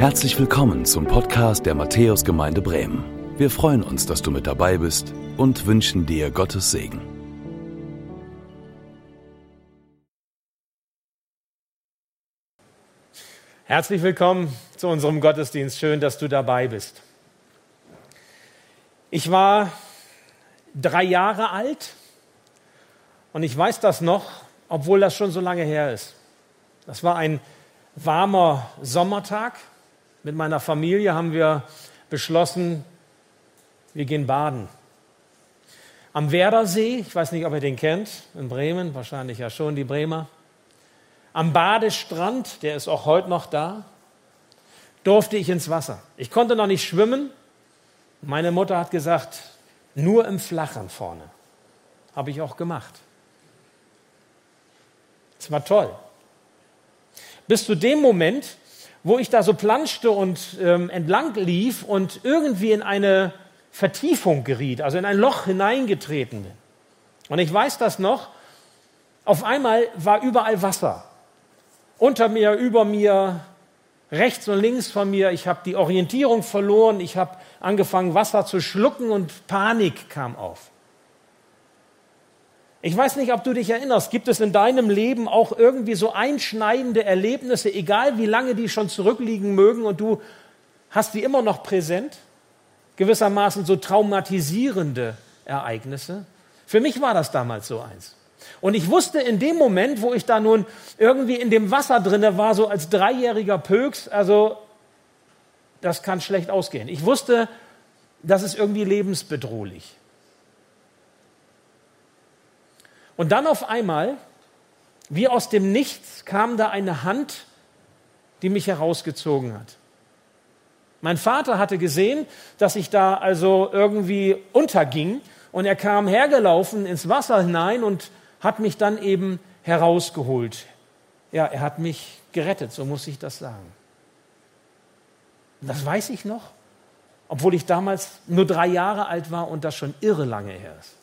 Herzlich willkommen zum Podcast der Matthäusgemeinde Bremen. Wir freuen uns, dass du mit dabei bist und wünschen dir Gottes Segen. Herzlich willkommen zu unserem Gottesdienst. Schön, dass du dabei bist. Ich war drei Jahre alt und ich weiß das noch, obwohl das schon so lange her ist. Das war ein warmer Sommertag. Mit meiner Familie haben wir beschlossen, wir gehen baden. Am Werdersee, ich weiß nicht, ob ihr den kennt, in Bremen, wahrscheinlich ja schon, die Bremer. Am Badestrand, der ist auch heute noch da, durfte ich ins Wasser. Ich konnte noch nicht schwimmen. Meine Mutter hat gesagt, nur im Flachen vorne. Habe ich auch gemacht. Es war toll. Bis zu dem Moment, wo ich da so planschte und ähm, entlang lief und irgendwie in eine Vertiefung geriet, also in ein Loch hineingetreten bin. Und ich weiß das noch, auf einmal war überall Wasser. Unter mir, über mir, rechts und links von mir. Ich habe die Orientierung verloren. Ich habe angefangen, Wasser zu schlucken und Panik kam auf. Ich weiß nicht, ob du dich erinnerst, gibt es in deinem Leben auch irgendwie so einschneidende Erlebnisse, egal wie lange die schon zurückliegen mögen und du hast die immer noch präsent? Gewissermaßen so traumatisierende Ereignisse. Für mich war das damals so eins. Und ich wusste in dem Moment, wo ich da nun irgendwie in dem Wasser drinne war, so als dreijähriger Pöks, also das kann schlecht ausgehen. Ich wusste, das ist irgendwie lebensbedrohlich. Und dann auf einmal, wie aus dem Nichts, kam da eine Hand, die mich herausgezogen hat. Mein Vater hatte gesehen, dass ich da also irgendwie unterging und er kam hergelaufen ins Wasser hinein und hat mich dann eben herausgeholt. Ja, er hat mich gerettet, so muss ich das sagen. Das weiß ich noch, obwohl ich damals nur drei Jahre alt war und das schon irre lange her ist.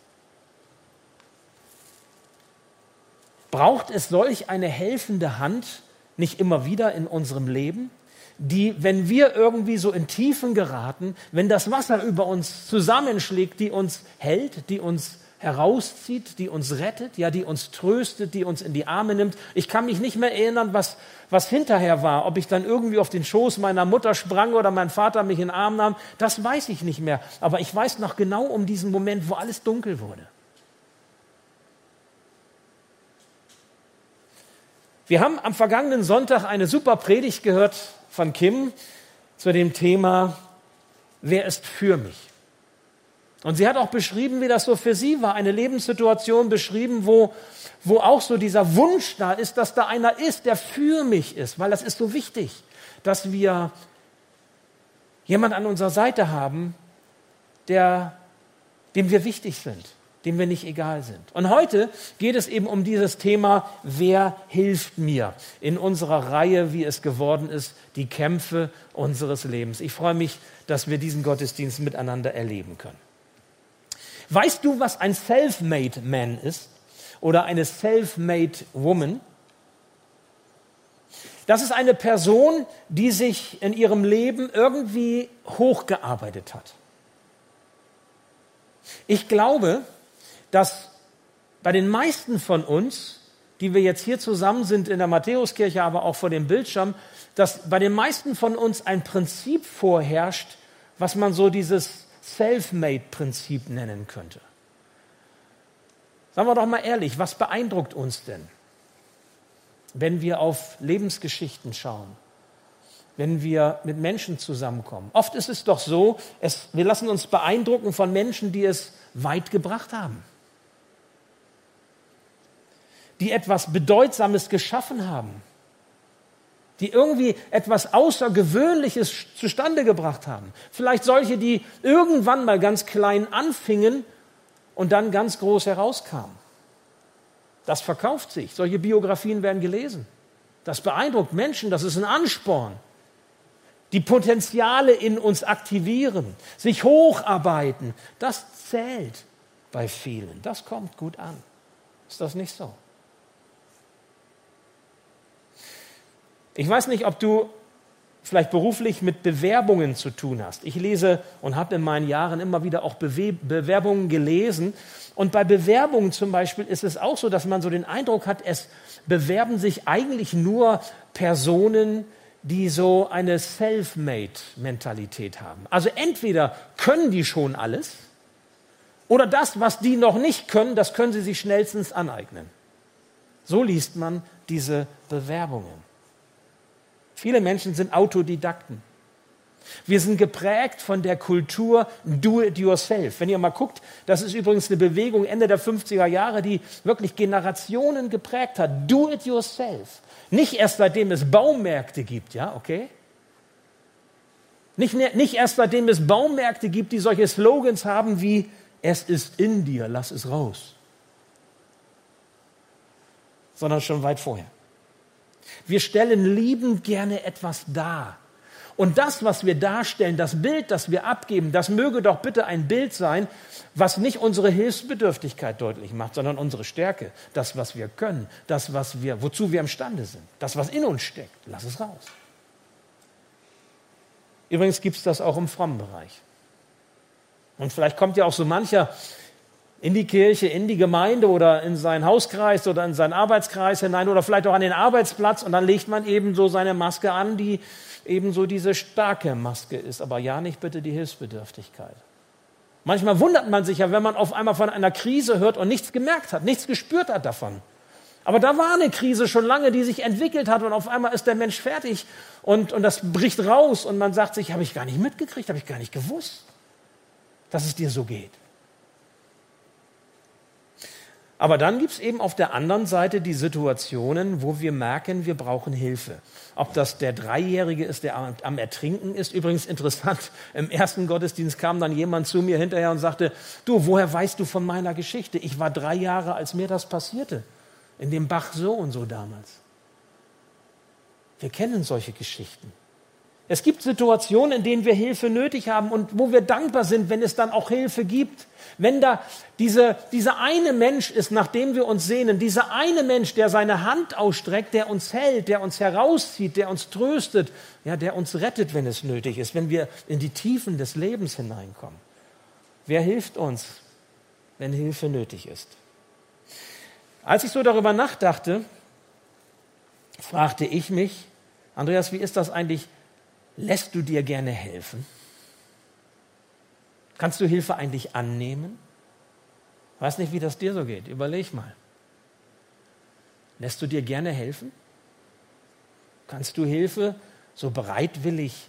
Braucht es solch eine helfende Hand nicht immer wieder in unserem Leben, die, wenn wir irgendwie so in Tiefen geraten, wenn das Wasser über uns zusammenschlägt, die uns hält, die uns herauszieht, die uns rettet, ja, die uns tröstet, die uns in die Arme nimmt. Ich kann mich nicht mehr erinnern, was, was hinterher war, ob ich dann irgendwie auf den Schoß meiner Mutter sprang oder mein Vater mich in den Arm nahm, das weiß ich nicht mehr. Aber ich weiß noch genau um diesen Moment, wo alles dunkel wurde. Wir haben am vergangenen Sonntag eine super Predigt gehört von Kim zu dem Thema, wer ist für mich? Und sie hat auch beschrieben, wie das so für sie war, eine Lebenssituation beschrieben, wo, wo auch so dieser Wunsch da ist, dass da einer ist, der für mich ist, weil das ist so wichtig, dass wir jemand an unserer Seite haben, der, dem wir wichtig sind dem wir nicht egal sind. Und heute geht es eben um dieses Thema, wer hilft mir in unserer Reihe, wie es geworden ist, die Kämpfe unseres Lebens. Ich freue mich, dass wir diesen Gottesdienst miteinander erleben können. Weißt du, was ein Self-Made Man ist oder eine Self-Made Woman? Das ist eine Person, die sich in ihrem Leben irgendwie hochgearbeitet hat. Ich glaube, dass bei den meisten von uns, die wir jetzt hier zusammen sind in der Matthäuskirche, aber auch vor dem Bildschirm, dass bei den meisten von uns ein Prinzip vorherrscht, was man so dieses Self-Made-Prinzip nennen könnte. Sagen wir doch mal ehrlich, was beeindruckt uns denn, wenn wir auf Lebensgeschichten schauen, wenn wir mit Menschen zusammenkommen? Oft ist es doch so, es, wir lassen uns beeindrucken von Menschen, die es weit gebracht haben die etwas Bedeutsames geschaffen haben, die irgendwie etwas Außergewöhnliches zustande gebracht haben. Vielleicht solche, die irgendwann mal ganz klein anfingen und dann ganz groß herauskamen. Das verkauft sich. Solche Biografien werden gelesen. Das beeindruckt Menschen, das ist ein Ansporn. Die Potenziale in uns aktivieren, sich hocharbeiten, das zählt bei vielen. Das kommt gut an. Ist das nicht so? Ich weiß nicht, ob du vielleicht beruflich mit Bewerbungen zu tun hast. Ich lese und habe in meinen Jahren immer wieder auch Bewe Bewerbungen gelesen. Und bei Bewerbungen zum Beispiel ist es auch so, dass man so den Eindruck hat, es bewerben sich eigentlich nur Personen, die so eine Self-Made-Mentalität haben. Also entweder können die schon alles oder das, was die noch nicht können, das können sie sich schnellstens aneignen. So liest man diese Bewerbungen. Viele Menschen sind Autodidakten. Wir sind geprägt von der Kultur Do it yourself. Wenn ihr mal guckt, das ist übrigens eine Bewegung Ende der 50er Jahre, die wirklich Generationen geprägt hat. Do it yourself. Nicht erst seitdem es Baumärkte gibt, ja, okay? Nicht, nicht erst seitdem es Baumärkte gibt, die solche Slogans haben wie Es ist in dir, lass es raus. Sondern schon weit vorher. Wir stellen liebend gerne etwas dar. Und das, was wir darstellen, das Bild, das wir abgeben, das möge doch bitte ein Bild sein, was nicht unsere Hilfsbedürftigkeit deutlich macht, sondern unsere Stärke, das, was wir können, das, was wir, wozu wir imstande sind, das, was in uns steckt. Lass es raus. Übrigens gibt es das auch im frommen Bereich. Und vielleicht kommt ja auch so mancher in die Kirche, in die Gemeinde oder in seinen Hauskreis oder in seinen Arbeitskreis hinein oder vielleicht auch an den Arbeitsplatz und dann legt man eben so seine Maske an, die eben so diese starke Maske ist. Aber ja, nicht bitte die Hilfsbedürftigkeit. Manchmal wundert man sich ja, wenn man auf einmal von einer Krise hört und nichts gemerkt hat, nichts gespürt hat davon. Aber da war eine Krise schon lange, die sich entwickelt hat und auf einmal ist der Mensch fertig und, und das bricht raus und man sagt sich, habe ich gar nicht mitgekriegt, habe ich gar nicht gewusst, dass es dir so geht. Aber dann gibt es eben auf der anderen Seite die Situationen, wo wir merken, wir brauchen Hilfe. Ob das der Dreijährige ist, der am Ertrinken ist. Übrigens interessant, im ersten Gottesdienst kam dann jemand zu mir hinterher und sagte, du, woher weißt du von meiner Geschichte? Ich war drei Jahre, als mir das passierte. In dem Bach so und so damals. Wir kennen solche Geschichten. Es gibt Situationen, in denen wir Hilfe nötig haben und wo wir dankbar sind, wenn es dann auch Hilfe gibt. Wenn da diese, dieser eine Mensch ist, nach dem wir uns sehnen, dieser eine Mensch, der seine Hand ausstreckt, der uns hält, der uns herauszieht, der uns tröstet, ja, der uns rettet, wenn es nötig ist, wenn wir in die Tiefen des Lebens hineinkommen. Wer hilft uns, wenn Hilfe nötig ist? Als ich so darüber nachdachte, fragte ich mich, Andreas, wie ist das eigentlich Lässt du dir gerne helfen? Kannst du Hilfe eigentlich annehmen? Weiß nicht, wie das dir so geht. Überleg mal. Lässt du dir gerne helfen? Kannst du Hilfe so bereitwillig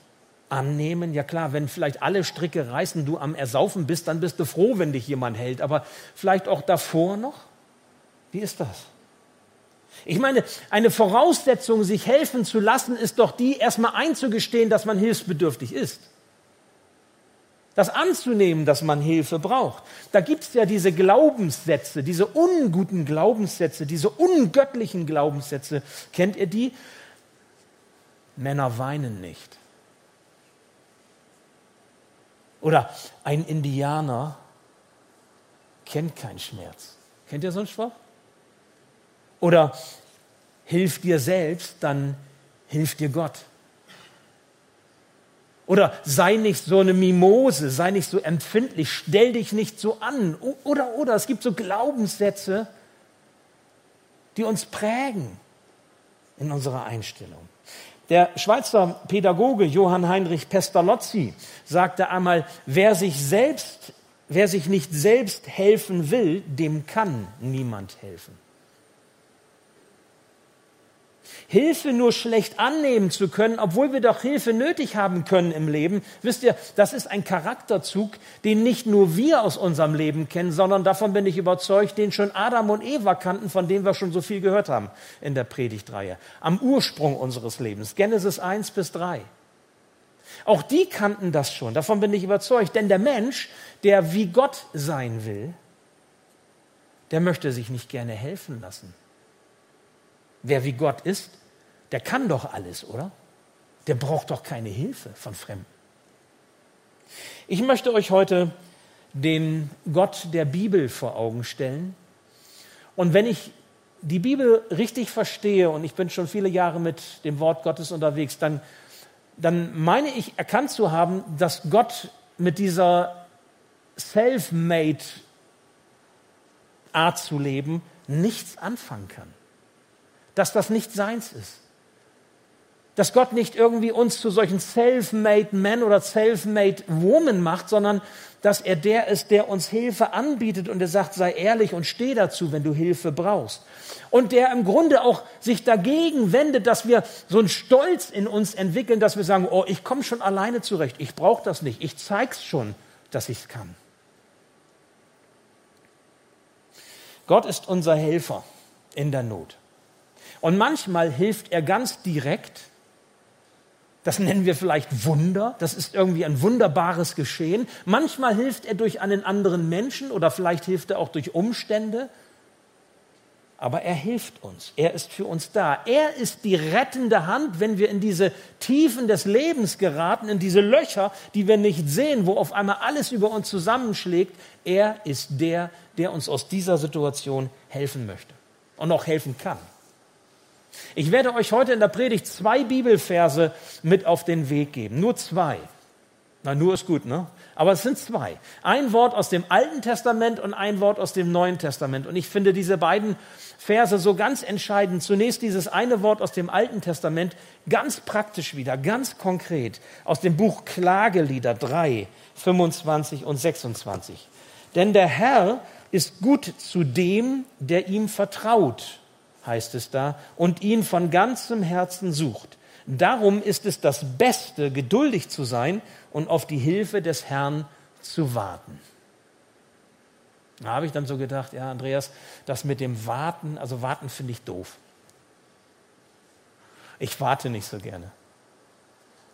annehmen? Ja klar, wenn vielleicht alle Stricke reißen, du am Ersaufen bist, dann bist du froh, wenn dich jemand hält. Aber vielleicht auch davor noch? Wie ist das? Ich meine, eine Voraussetzung, sich helfen zu lassen, ist doch die, erstmal einzugestehen, dass man hilfsbedürftig ist. Das anzunehmen, dass man Hilfe braucht. Da gibt es ja diese Glaubenssätze, diese unguten Glaubenssätze, diese ungöttlichen Glaubenssätze. Kennt ihr die? Männer weinen nicht. Oder ein Indianer kennt keinen Schmerz. Kennt ihr so einen Spruch? Oder hilf dir selbst, dann hilft dir Gott. Oder sei nicht so eine Mimose, sei nicht so empfindlich, stell dich nicht so an. Oder, oder, es gibt so Glaubenssätze, die uns prägen in unserer Einstellung. Der Schweizer Pädagoge Johann Heinrich Pestalozzi sagte einmal, wer sich selbst, wer sich nicht selbst helfen will, dem kann niemand helfen. Hilfe nur schlecht annehmen zu können, obwohl wir doch Hilfe nötig haben können im Leben, wisst ihr, das ist ein Charakterzug, den nicht nur wir aus unserem Leben kennen, sondern davon bin ich überzeugt, den schon Adam und Eva kannten, von dem wir schon so viel gehört haben in der Predigtreihe. Am Ursprung unseres Lebens, Genesis 1 bis 3. Auch die kannten das schon, davon bin ich überzeugt, denn der Mensch, der wie Gott sein will, der möchte sich nicht gerne helfen lassen. Wer wie Gott ist, der kann doch alles, oder? Der braucht doch keine Hilfe von Fremden. Ich möchte euch heute den Gott der Bibel vor Augen stellen. Und wenn ich die Bibel richtig verstehe, und ich bin schon viele Jahre mit dem Wort Gottes unterwegs, dann dann meine ich erkannt zu haben, dass Gott mit dieser self-made Art zu leben nichts anfangen kann. Dass das nicht seins ist. Dass Gott nicht irgendwie uns zu solchen self-made men oder self-made woman macht, sondern dass er der ist, der uns Hilfe anbietet und er sagt, sei ehrlich und steh dazu, wenn du Hilfe brauchst. Und der im Grunde auch sich dagegen wendet, dass wir so einen Stolz in uns entwickeln, dass wir sagen, oh, ich komme schon alleine zurecht, ich brauche das nicht, ich zeig's schon, dass ich's kann. Gott ist unser Helfer in der Not. Und manchmal hilft er ganz direkt, das nennen wir vielleicht Wunder. Das ist irgendwie ein wunderbares Geschehen. Manchmal hilft er durch einen anderen Menschen oder vielleicht hilft er auch durch Umstände. Aber er hilft uns. Er ist für uns da. Er ist die rettende Hand, wenn wir in diese Tiefen des Lebens geraten, in diese Löcher, die wir nicht sehen, wo auf einmal alles über uns zusammenschlägt. Er ist der, der uns aus dieser Situation helfen möchte und auch helfen kann. Ich werde euch heute in der Predigt zwei Bibelverse mit auf den Weg geben. Nur zwei. Na, nur ist gut, ne? Aber es sind zwei. Ein Wort aus dem Alten Testament und ein Wort aus dem Neuen Testament. Und ich finde diese beiden Verse so ganz entscheidend. Zunächst dieses eine Wort aus dem Alten Testament, ganz praktisch wieder, ganz konkret, aus dem Buch Klagelieder 3, 25 und 26. Denn der Herr ist gut zu dem, der ihm vertraut heißt es da, und ihn von ganzem Herzen sucht. Darum ist es das Beste, geduldig zu sein und auf die Hilfe des Herrn zu warten. Da habe ich dann so gedacht, ja, Andreas, das mit dem Warten, also Warten finde ich doof. Ich warte nicht so gerne.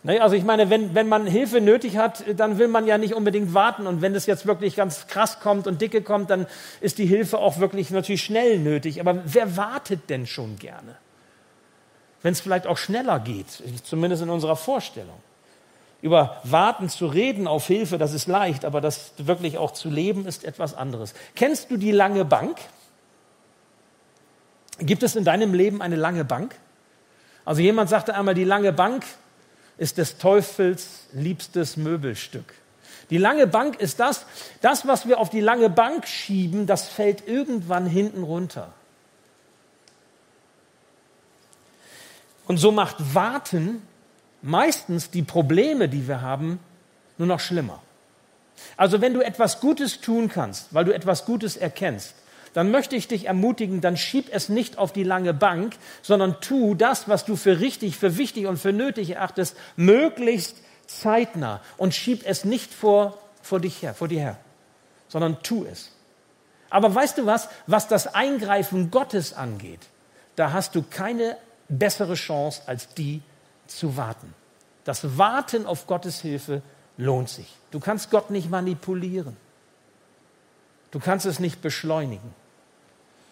Ne, also ich meine, wenn, wenn man Hilfe nötig hat, dann will man ja nicht unbedingt warten. Und wenn es jetzt wirklich ganz krass kommt und dicke kommt, dann ist die Hilfe auch wirklich natürlich schnell nötig. Aber wer wartet denn schon gerne? Wenn es vielleicht auch schneller geht, zumindest in unserer Vorstellung. Über Warten zu reden auf Hilfe, das ist leicht, aber das wirklich auch zu leben, ist etwas anderes. Kennst du die lange Bank? Gibt es in deinem Leben eine lange Bank? Also jemand sagte einmal, die lange Bank ist des Teufels liebstes Möbelstück. Die lange Bank ist das, das, was wir auf die lange Bank schieben, das fällt irgendwann hinten runter. Und so macht Warten meistens die Probleme, die wir haben, nur noch schlimmer. Also wenn du etwas Gutes tun kannst, weil du etwas Gutes erkennst, dann möchte ich dich ermutigen, dann schieb es nicht auf die lange Bank, sondern tu das, was du für richtig, für wichtig und für nötig erachtest, möglichst zeitnah und schieb es nicht vor, vor dich her, vor dir her, sondern tu es. Aber weißt du was, was das Eingreifen Gottes angeht, da hast du keine bessere Chance als die zu warten. Das Warten auf Gottes Hilfe lohnt sich. Du kannst Gott nicht manipulieren. Du kannst es nicht beschleunigen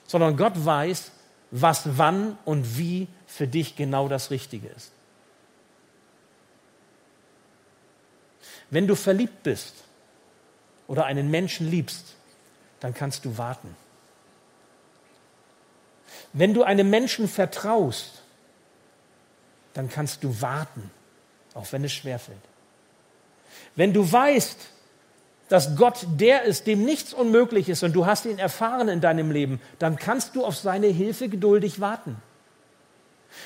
sondern Gott weiß, was wann und wie für dich genau das Richtige ist. Wenn du verliebt bist oder einen Menschen liebst, dann kannst du warten. Wenn du einem Menschen vertraust, dann kannst du warten, auch wenn es schwerfällt. Wenn du weißt, dass Gott der ist, dem nichts unmöglich ist und du hast ihn erfahren in deinem Leben, dann kannst du auf seine Hilfe geduldig warten.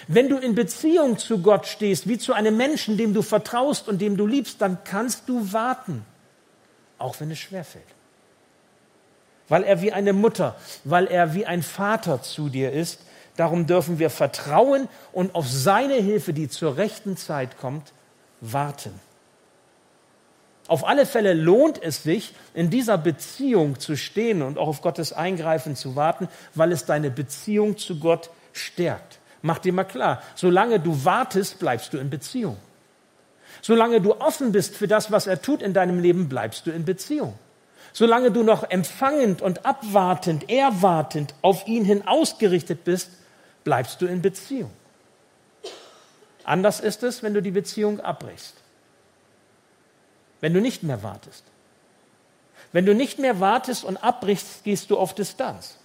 Wenn du in Beziehung zu Gott stehst, wie zu einem Menschen, dem du vertraust und dem du liebst, dann kannst du warten, auch wenn es schwerfällt. Weil er wie eine Mutter, weil er wie ein Vater zu dir ist, darum dürfen wir vertrauen und auf seine Hilfe, die zur rechten Zeit kommt, warten. Auf alle Fälle lohnt es sich, in dieser Beziehung zu stehen und auch auf Gottes Eingreifen zu warten, weil es deine Beziehung zu Gott stärkt. Mach dir mal klar, solange du wartest, bleibst du in Beziehung. Solange du offen bist für das, was er tut in deinem Leben, bleibst du in Beziehung. Solange du noch empfangend und abwartend, erwartend auf ihn hin ausgerichtet bist, bleibst du in Beziehung. Anders ist es, wenn du die Beziehung abbrichst wenn du nicht mehr wartest. Wenn du nicht mehr wartest und abbrichst, gehst du auf Distanz.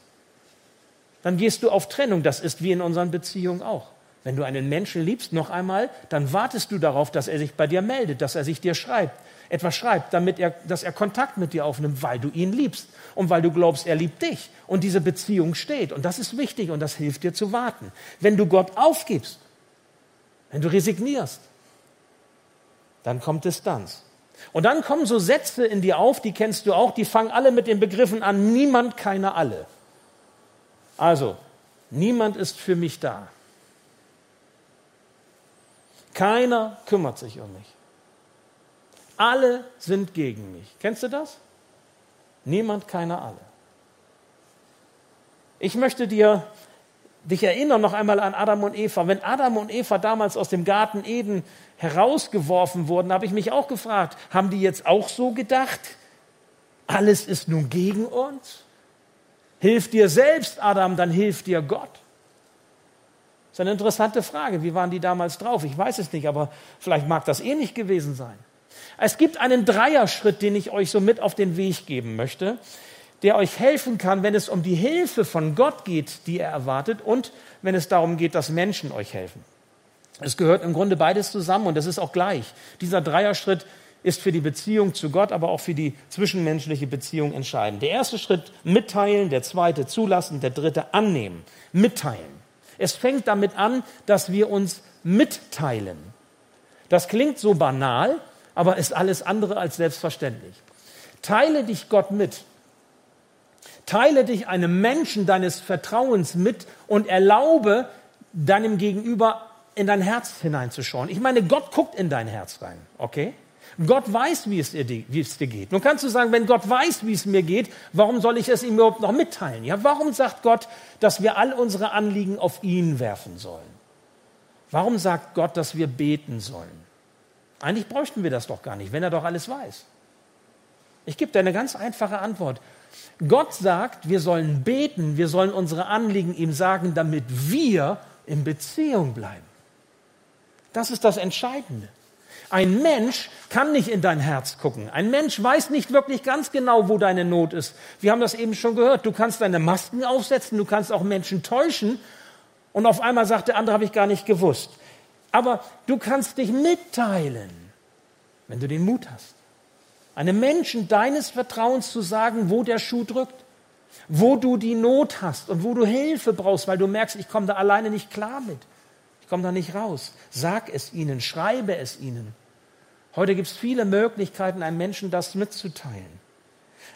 Dann gehst du auf Trennung. Das ist wie in unseren Beziehungen auch. Wenn du einen Menschen liebst, noch einmal, dann wartest du darauf, dass er sich bei dir meldet, dass er sich dir schreibt, etwas schreibt, damit er, dass er Kontakt mit dir aufnimmt, weil du ihn liebst und weil du glaubst, er liebt dich und diese Beziehung steht. Und das ist wichtig und das hilft dir zu warten. Wenn du Gott aufgibst, wenn du resignierst, dann kommt Distanz. Und dann kommen so Sätze in dir auf, die kennst du auch, die fangen alle mit den Begriffen an, niemand, keiner, alle. Also, niemand ist für mich da. Keiner kümmert sich um mich. Alle sind gegen mich. Kennst du das? Niemand, keiner, alle. Ich möchte dir dich erinnern noch einmal an Adam und Eva. Wenn Adam und Eva damals aus dem Garten Eden herausgeworfen wurden, habe ich mich auch gefragt, haben die jetzt auch so gedacht? Alles ist nun gegen uns? Hilf dir selbst, Adam, dann hilft dir Gott. Das ist eine interessante Frage. Wie waren die damals drauf? Ich weiß es nicht, aber vielleicht mag das ähnlich gewesen sein. Es gibt einen Dreierschritt, den ich euch so mit auf den Weg geben möchte, der euch helfen kann, wenn es um die Hilfe von Gott geht, die er erwartet, und wenn es darum geht, dass Menschen euch helfen. Es gehört im Grunde beides zusammen und das ist auch gleich. Dieser Dreierschritt ist für die Beziehung zu Gott, aber auch für die zwischenmenschliche Beziehung entscheidend. Der erste Schritt mitteilen, der zweite zulassen, der dritte annehmen. Mitteilen. Es fängt damit an, dass wir uns mitteilen. Das klingt so banal, aber ist alles andere als selbstverständlich. Teile dich Gott mit. Teile dich einem Menschen deines Vertrauens mit und erlaube deinem Gegenüber in dein Herz hineinzuschauen. Ich meine, Gott guckt in dein Herz rein, okay? Gott weiß, wie es, dir, wie es dir geht. Nun kannst du sagen, wenn Gott weiß, wie es mir geht, warum soll ich es ihm überhaupt noch mitteilen? Ja, warum sagt Gott, dass wir all unsere Anliegen auf ihn werfen sollen? Warum sagt Gott, dass wir beten sollen? Eigentlich bräuchten wir das doch gar nicht, wenn er doch alles weiß. Ich gebe dir eine ganz einfache Antwort. Gott sagt, wir sollen beten, wir sollen unsere Anliegen ihm sagen, damit wir in Beziehung bleiben. Das ist das Entscheidende. Ein Mensch kann nicht in dein Herz gucken. Ein Mensch weiß nicht wirklich ganz genau, wo deine Not ist. Wir haben das eben schon gehört. Du kannst deine Masken aufsetzen, du kannst auch Menschen täuschen. Und auf einmal sagt der andere, habe ich gar nicht gewusst. Aber du kannst dich mitteilen, wenn du den Mut hast. Einem Menschen deines Vertrauens zu sagen, wo der Schuh drückt, wo du die Not hast und wo du Hilfe brauchst, weil du merkst, ich komme da alleine nicht klar mit. Ich komme da nicht raus. Sag es ihnen, schreibe es ihnen. Heute gibt es viele Möglichkeiten, einem Menschen das mitzuteilen.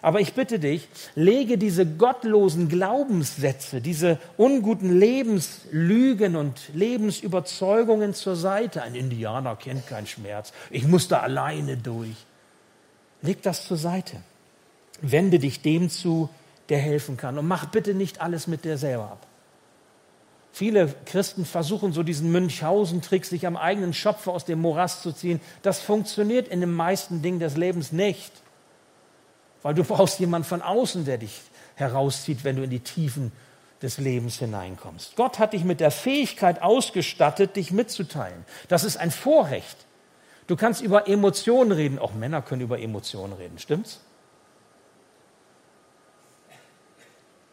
Aber ich bitte dich, lege diese gottlosen Glaubenssätze, diese unguten Lebenslügen und Lebensüberzeugungen zur Seite. Ein Indianer kennt keinen Schmerz. Ich muss da alleine durch. Leg das zur Seite. Wende dich dem zu, der helfen kann. Und mach bitte nicht alles mit dir selber ab. Viele Christen versuchen so diesen Münchhausen-Trick, sich am eigenen Schopfe aus dem Morast zu ziehen. Das funktioniert in den meisten Dingen des Lebens nicht weil du brauchst jemanden von außen, der dich herauszieht, wenn du in die Tiefen des Lebens hineinkommst. Gott hat dich mit der Fähigkeit ausgestattet, dich mitzuteilen. Das ist ein Vorrecht. Du kannst über Emotionen reden. Auch Männer können über Emotionen reden, stimmt's?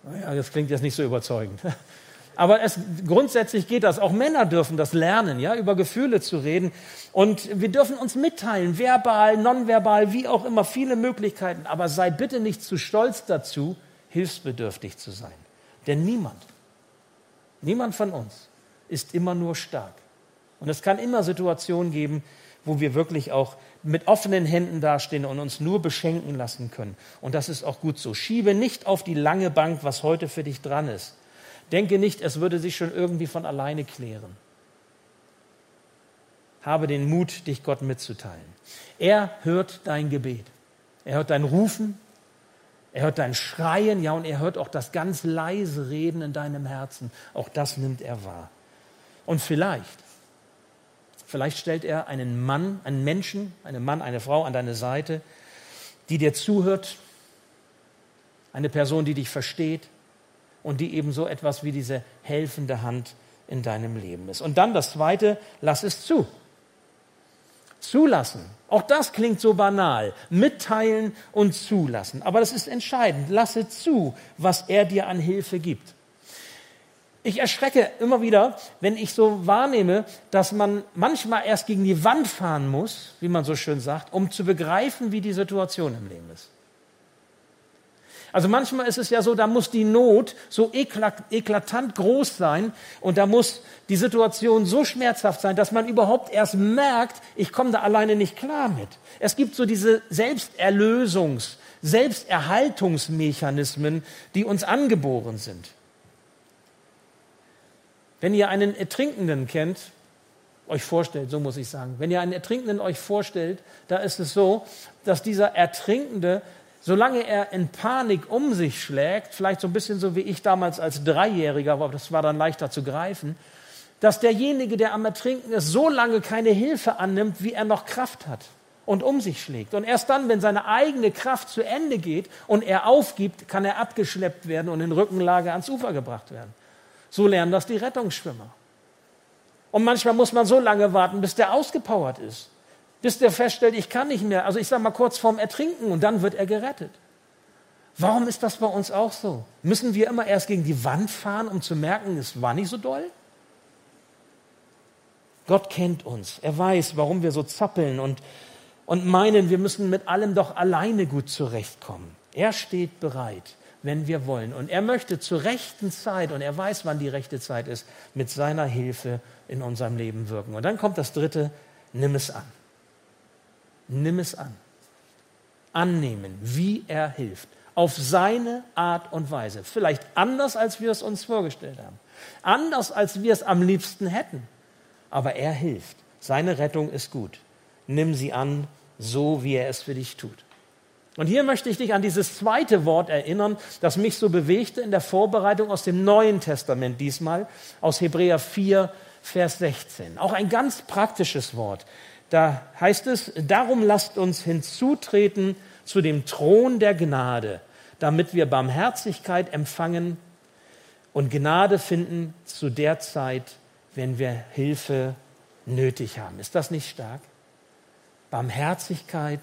Naja, das klingt jetzt nicht so überzeugend. Aber es, grundsätzlich geht das. Auch Männer dürfen das lernen, ja, über Gefühle zu reden. Und wir dürfen uns mitteilen, verbal, nonverbal, wie auch immer, viele Möglichkeiten. Aber sei bitte nicht zu stolz dazu, hilfsbedürftig zu sein. Denn niemand, niemand von uns ist immer nur stark. Und es kann immer Situationen geben, wo wir wirklich auch mit offenen Händen dastehen und uns nur beschenken lassen können. Und das ist auch gut so. Schiebe nicht auf die lange Bank, was heute für dich dran ist Denke nicht, es würde sich schon irgendwie von alleine klären. Habe den Mut, dich Gott mitzuteilen. Er hört dein Gebet. Er hört dein Rufen. Er hört dein Schreien. Ja, und er hört auch das ganz leise Reden in deinem Herzen. Auch das nimmt er wahr. Und vielleicht, vielleicht stellt er einen Mann, einen Menschen, einen Mann, eine Frau an deine Seite, die dir zuhört. Eine Person, die dich versteht und die eben so etwas wie diese helfende Hand in deinem Leben ist. Und dann das Zweite, lass es zu. Zulassen. Auch das klingt so banal. Mitteilen und zulassen. Aber das ist entscheidend. Lasse zu, was er dir an Hilfe gibt. Ich erschrecke immer wieder, wenn ich so wahrnehme, dass man manchmal erst gegen die Wand fahren muss, wie man so schön sagt, um zu begreifen, wie die Situation im Leben ist. Also manchmal ist es ja so, da muss die Not so eklatant groß sein und da muss die Situation so schmerzhaft sein, dass man überhaupt erst merkt, ich komme da alleine nicht klar mit. Es gibt so diese Selbsterlösungs-, Selbsterhaltungsmechanismen, die uns angeboren sind. Wenn ihr einen Ertrinkenden kennt, euch vorstellt, so muss ich sagen, wenn ihr einen Ertrinkenden euch vorstellt, da ist es so, dass dieser Ertrinkende, solange er in Panik um sich schlägt, vielleicht so ein bisschen so wie ich damals als Dreijähriger, aber das war dann leichter zu greifen, dass derjenige, der am Ertrinken ist, so lange keine Hilfe annimmt, wie er noch Kraft hat und um sich schlägt. Und erst dann, wenn seine eigene Kraft zu Ende geht und er aufgibt, kann er abgeschleppt werden und in Rückenlage ans Ufer gebracht werden. So lernen das die Rettungsschwimmer. Und manchmal muss man so lange warten, bis der ausgepowert ist. Bis der feststellt, ich kann nicht mehr. Also ich sage mal kurz vorm Ertrinken und dann wird er gerettet. Warum ist das bei uns auch so? Müssen wir immer erst gegen die Wand fahren, um zu merken, es war nicht so doll? Gott kennt uns. Er weiß, warum wir so zappeln und, und meinen, wir müssen mit allem doch alleine gut zurechtkommen. Er steht bereit wenn wir wollen. Und er möchte zur rechten Zeit, und er weiß, wann die rechte Zeit ist, mit seiner Hilfe in unserem Leben wirken. Und dann kommt das Dritte, nimm es an. Nimm es an. Annehmen, wie er hilft. Auf seine Art und Weise. Vielleicht anders, als wir es uns vorgestellt haben. Anders, als wir es am liebsten hätten. Aber er hilft. Seine Rettung ist gut. Nimm sie an, so wie er es für dich tut. Und hier möchte ich dich an dieses zweite Wort erinnern, das mich so bewegte in der Vorbereitung aus dem Neuen Testament diesmal, aus Hebräer 4, Vers 16. Auch ein ganz praktisches Wort. Da heißt es, darum lasst uns hinzutreten zu dem Thron der Gnade, damit wir Barmherzigkeit empfangen und Gnade finden zu der Zeit, wenn wir Hilfe nötig haben. Ist das nicht stark? Barmherzigkeit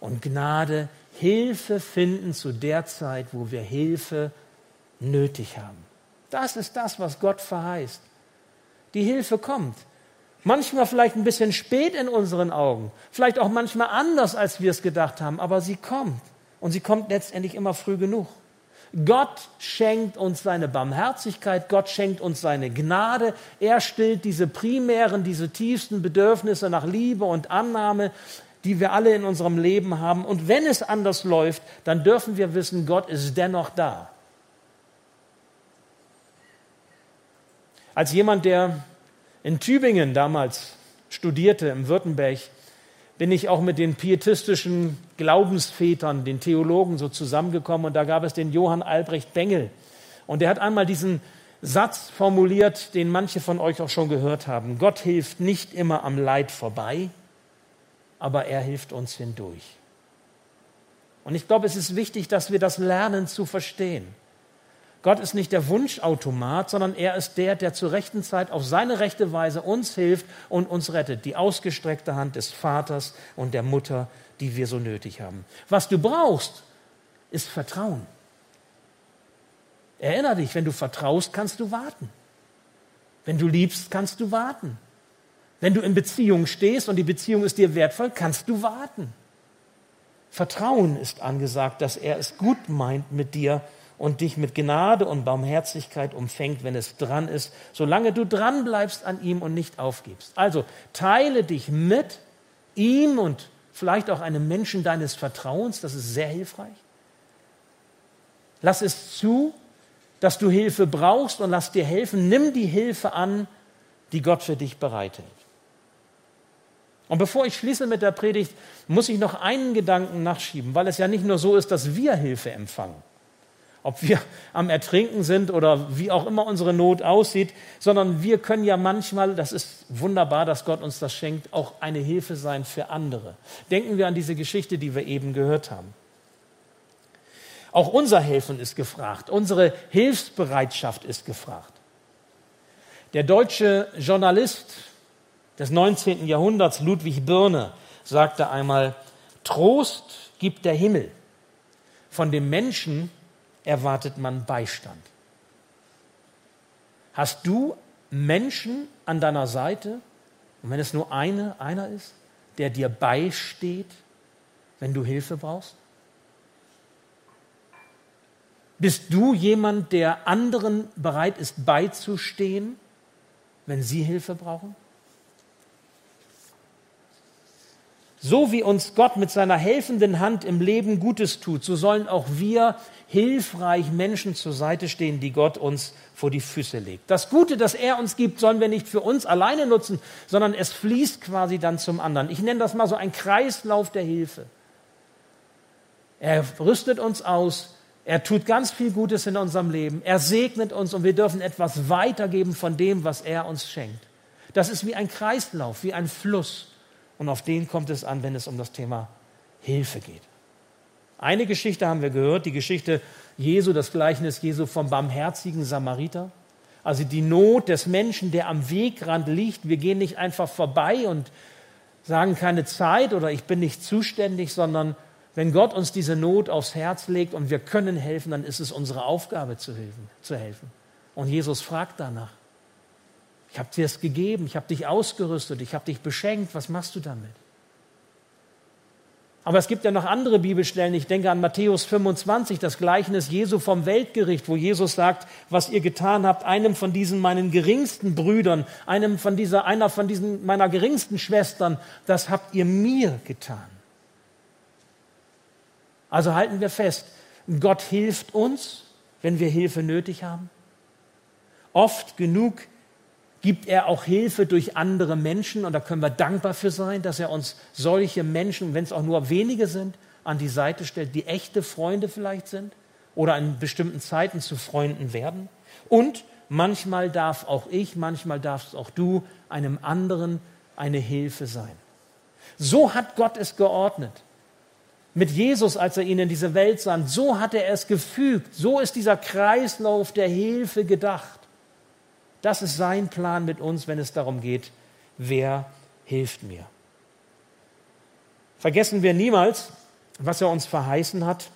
und Gnade Hilfe finden zu der Zeit, wo wir Hilfe nötig haben. Das ist das, was Gott verheißt. Die Hilfe kommt. Manchmal vielleicht ein bisschen spät in unseren Augen, vielleicht auch manchmal anders, als wir es gedacht haben, aber sie kommt. Und sie kommt letztendlich immer früh genug. Gott schenkt uns seine Barmherzigkeit, Gott schenkt uns seine Gnade, er stillt diese primären, diese tiefsten Bedürfnisse nach Liebe und Annahme, die wir alle in unserem Leben haben. Und wenn es anders läuft, dann dürfen wir wissen, Gott ist dennoch da. Als jemand, der in Tübingen damals studierte, im Württemberg, bin ich auch mit den pietistischen Glaubensvätern, den Theologen so zusammengekommen und da gab es den Johann Albrecht Bengel. Und der hat einmal diesen Satz formuliert, den manche von euch auch schon gehört haben. Gott hilft nicht immer am Leid vorbei, aber er hilft uns hindurch. Und ich glaube, es ist wichtig, dass wir das lernen zu verstehen. Gott ist nicht der Wunschautomat, sondern er ist der, der zur rechten Zeit auf seine rechte Weise uns hilft und uns rettet. Die ausgestreckte Hand des Vaters und der Mutter, die wir so nötig haben. Was du brauchst, ist Vertrauen. Erinner dich, wenn du vertraust, kannst du warten. Wenn du liebst, kannst du warten. Wenn du in Beziehung stehst und die Beziehung ist dir wertvoll, kannst du warten. Vertrauen ist angesagt, dass er es gut meint mit dir und dich mit Gnade und Barmherzigkeit umfängt, wenn es dran ist, solange du dran bleibst an ihm und nicht aufgibst. Also teile dich mit ihm und vielleicht auch einem Menschen deines Vertrauens, das ist sehr hilfreich. Lass es zu, dass du Hilfe brauchst und lass dir helfen. Nimm die Hilfe an, die Gott für dich bereithält. Und bevor ich schließe mit der Predigt, muss ich noch einen Gedanken nachschieben, weil es ja nicht nur so ist, dass wir Hilfe empfangen, ob wir am Ertrinken sind oder wie auch immer unsere Not aussieht, sondern wir können ja manchmal, das ist wunderbar, dass Gott uns das schenkt, auch eine Hilfe sein für andere. Denken wir an diese Geschichte, die wir eben gehört haben. Auch unser Helfen ist gefragt, unsere Hilfsbereitschaft ist gefragt. Der deutsche Journalist des 19. Jahrhunderts, Ludwig Birne, sagte einmal, Trost gibt der Himmel, von dem Menschen erwartet man Beistand. Hast du Menschen an deiner Seite, und wenn es nur eine, einer ist, der dir beisteht, wenn du Hilfe brauchst? Bist du jemand, der anderen bereit ist beizustehen, wenn sie Hilfe brauchen? So wie uns Gott mit seiner helfenden Hand im Leben Gutes tut, so sollen auch wir hilfreich Menschen zur Seite stehen, die Gott uns vor die Füße legt. Das Gute, das er uns gibt, sollen wir nicht für uns alleine nutzen, sondern es fließt quasi dann zum anderen. Ich nenne das mal so ein Kreislauf der Hilfe. Er rüstet uns aus, er tut ganz viel Gutes in unserem Leben, er segnet uns und wir dürfen etwas weitergeben von dem, was er uns schenkt. Das ist wie ein Kreislauf, wie ein Fluss. Und auf den kommt es an, wenn es um das Thema Hilfe geht. Eine Geschichte haben wir gehört, die Geschichte Jesu, das Gleichnis Jesu vom barmherzigen Samariter. Also die Not des Menschen, der am Wegrand liegt. Wir gehen nicht einfach vorbei und sagen keine Zeit oder ich bin nicht zuständig, sondern wenn Gott uns diese Not aufs Herz legt und wir können helfen, dann ist es unsere Aufgabe zu helfen. Zu helfen. Und Jesus fragt danach. Ich habe dir es gegeben, ich habe dich ausgerüstet, ich habe dich beschenkt, was machst du damit? Aber es gibt ja noch andere Bibelstellen. Ich denke an Matthäus 25, das Gleichnis Jesu vom Weltgericht, wo Jesus sagt, was ihr getan habt, einem von diesen meinen geringsten Brüdern, einem von dieser, einer von diesen meiner geringsten Schwestern, das habt ihr mir getan. Also halten wir fest, Gott hilft uns, wenn wir Hilfe nötig haben. Oft genug gibt er auch Hilfe durch andere Menschen und da können wir dankbar für sein, dass er uns solche Menschen, wenn es auch nur wenige sind, an die Seite stellt, die echte Freunde vielleicht sind oder in bestimmten Zeiten zu Freunden werden. Und manchmal darf auch ich, manchmal darfst auch du einem anderen eine Hilfe sein. So hat Gott es geordnet. Mit Jesus, als er ihn in diese Welt sandt, so hat er es gefügt. So ist dieser Kreislauf der Hilfe gedacht. Das ist sein Plan mit uns, wenn es darum geht, wer hilft mir. Vergessen wir niemals, was er uns verheißen hat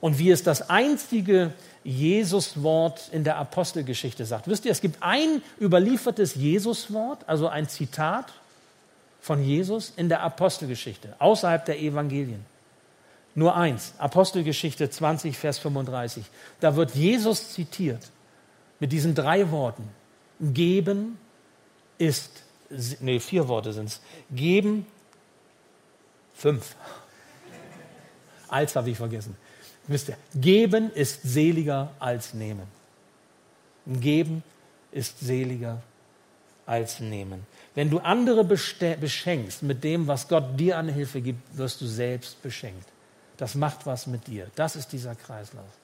und wie es das einzige Jesuswort in der Apostelgeschichte sagt. Wisst ihr, es gibt ein überliefertes Jesuswort, also ein Zitat von Jesus in der Apostelgeschichte, außerhalb der Evangelien. Nur eins, Apostelgeschichte 20, Vers 35. Da wird Jesus zitiert mit diesen drei Worten. Geben ist, nee, vier Worte sind es. Geben, fünf. Als habe ich vergessen. Wisst ihr, geben ist seliger als nehmen. Geben ist seliger als nehmen. Wenn du andere beschenkst mit dem, was Gott dir an Hilfe gibt, wirst du selbst beschenkt. Das macht was mit dir. Das ist dieser Kreislauf.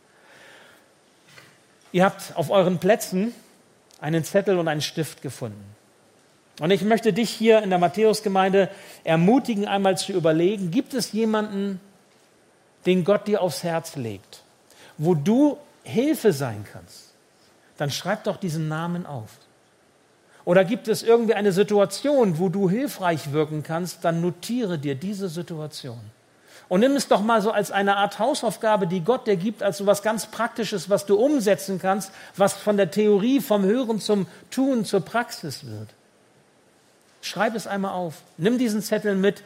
Ihr habt auf euren Plätzen einen Zettel und einen Stift gefunden. Und ich möchte dich hier in der Matthäusgemeinde ermutigen, einmal zu überlegen, gibt es jemanden, den Gott dir aufs Herz legt, wo du Hilfe sein kannst? Dann schreib doch diesen Namen auf. Oder gibt es irgendwie eine Situation, wo du hilfreich wirken kannst, dann notiere dir diese Situation. Und nimm es doch mal so als eine Art Hausaufgabe, die Gott dir gibt, als so was ganz Praktisches, was du umsetzen kannst, was von der Theorie, vom Hören zum Tun, zur Praxis wird. Schreib es einmal auf. Nimm diesen Zettel mit.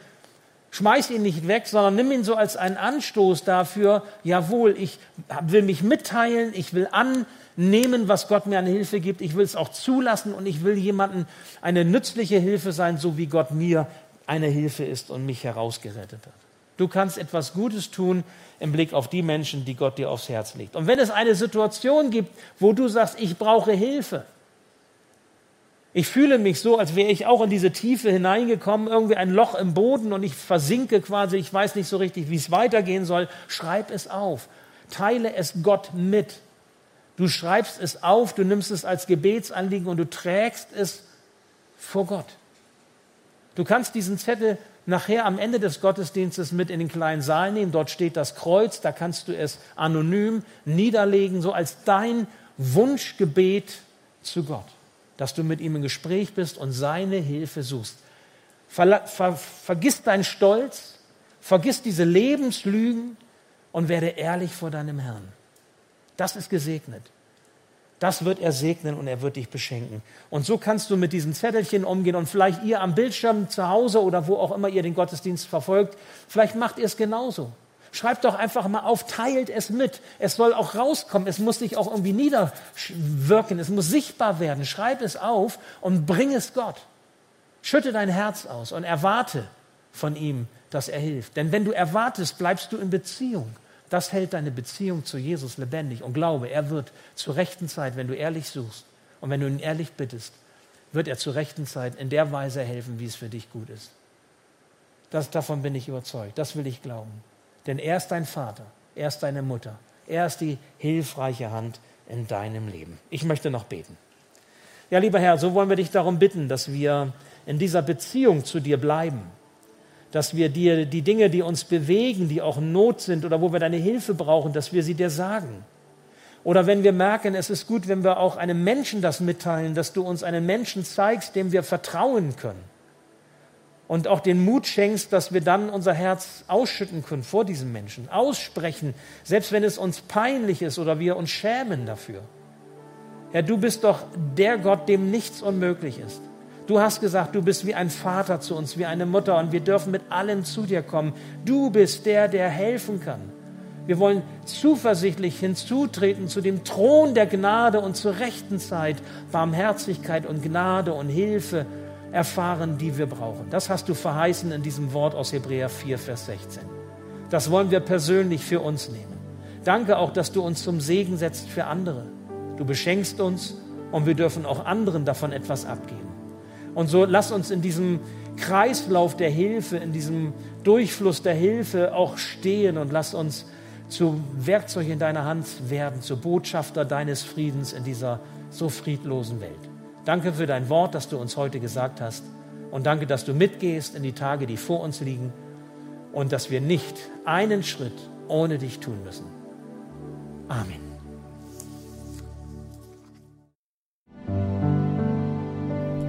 Schmeiß ihn nicht weg, sondern nimm ihn so als einen Anstoß dafür, jawohl, ich will mich mitteilen, ich will annehmen, was Gott mir an Hilfe gibt, ich will es auch zulassen und ich will jemandem eine nützliche Hilfe sein, so wie Gott mir eine Hilfe ist und mich herausgerettet hat. Du kannst etwas Gutes tun im Blick auf die Menschen, die Gott dir aufs Herz legt. Und wenn es eine Situation gibt, wo du sagst, ich brauche Hilfe, ich fühle mich so, als wäre ich auch in diese Tiefe hineingekommen, irgendwie ein Loch im Boden und ich versinke quasi, ich weiß nicht so richtig, wie es weitergehen soll. Schreib es auf. Teile es Gott mit. Du schreibst es auf, du nimmst es als Gebetsanliegen und du trägst es vor Gott. Du kannst diesen Zettel nachher am Ende des Gottesdienstes mit in den kleinen Saal nehmen. Dort steht das Kreuz, da kannst du es anonym niederlegen, so als dein Wunschgebet zu Gott, dass du mit ihm im Gespräch bist und seine Hilfe suchst. Ver, ver, vergiss deinen Stolz, vergiss diese Lebenslügen und werde ehrlich vor deinem Herrn. Das ist gesegnet. Das wird er segnen und er wird dich beschenken. Und so kannst du mit diesen Zettelchen umgehen und vielleicht ihr am Bildschirm zu Hause oder wo auch immer ihr den Gottesdienst verfolgt, vielleicht macht ihr es genauso. Schreibt doch einfach mal auf, teilt es mit. Es soll auch rauskommen. Es muss sich auch irgendwie niederwirken. Es muss sichtbar werden. Schreib es auf und bring es Gott. Schütte dein Herz aus und erwarte von ihm, dass er hilft. Denn wenn du erwartest, bleibst du in Beziehung. Das hält deine Beziehung zu Jesus lebendig. Und glaube, er wird zur rechten Zeit, wenn du ehrlich suchst und wenn du ihn ehrlich bittest, wird er zur rechten Zeit in der Weise helfen, wie es für dich gut ist. Das, davon bin ich überzeugt. Das will ich glauben. Denn er ist dein Vater, er ist deine Mutter, er ist die hilfreiche Hand in deinem Leben. Ich möchte noch beten. Ja, lieber Herr, so wollen wir dich darum bitten, dass wir in dieser Beziehung zu dir bleiben, dass wir dir die Dinge, die uns bewegen, die auch Not sind oder wo wir deine Hilfe brauchen, dass wir sie dir sagen. Oder wenn wir merken, es ist gut, wenn wir auch einem Menschen das mitteilen, dass du uns einen Menschen zeigst, dem wir vertrauen können und auch den Mut schenkst, dass wir dann unser Herz ausschütten können vor diesem Menschen, aussprechen, selbst wenn es uns peinlich ist oder wir uns schämen dafür. Herr, du bist doch der Gott, dem nichts unmöglich ist. Du hast gesagt, du bist wie ein Vater zu uns, wie eine Mutter und wir dürfen mit allem zu dir kommen. Du bist der, der helfen kann. Wir wollen zuversichtlich hinzutreten zu dem Thron der Gnade und zur rechten Zeit Barmherzigkeit und Gnade und Hilfe erfahren, die wir brauchen. Das hast du verheißen in diesem Wort aus Hebräer 4, Vers 16. Das wollen wir persönlich für uns nehmen. Danke auch, dass du uns zum Segen setzt für andere. Du beschenkst uns und wir dürfen auch anderen davon etwas abgeben. Und so lass uns in diesem Kreislauf der Hilfe, in diesem Durchfluss der Hilfe auch stehen und lass uns zu Werkzeug in deiner Hand werden, zu Botschafter deines Friedens in dieser so friedlosen Welt. Danke für dein Wort, das du uns heute gesagt hast. Und danke, dass du mitgehst in die Tage, die vor uns liegen. Und dass wir nicht einen Schritt ohne dich tun müssen. Amen.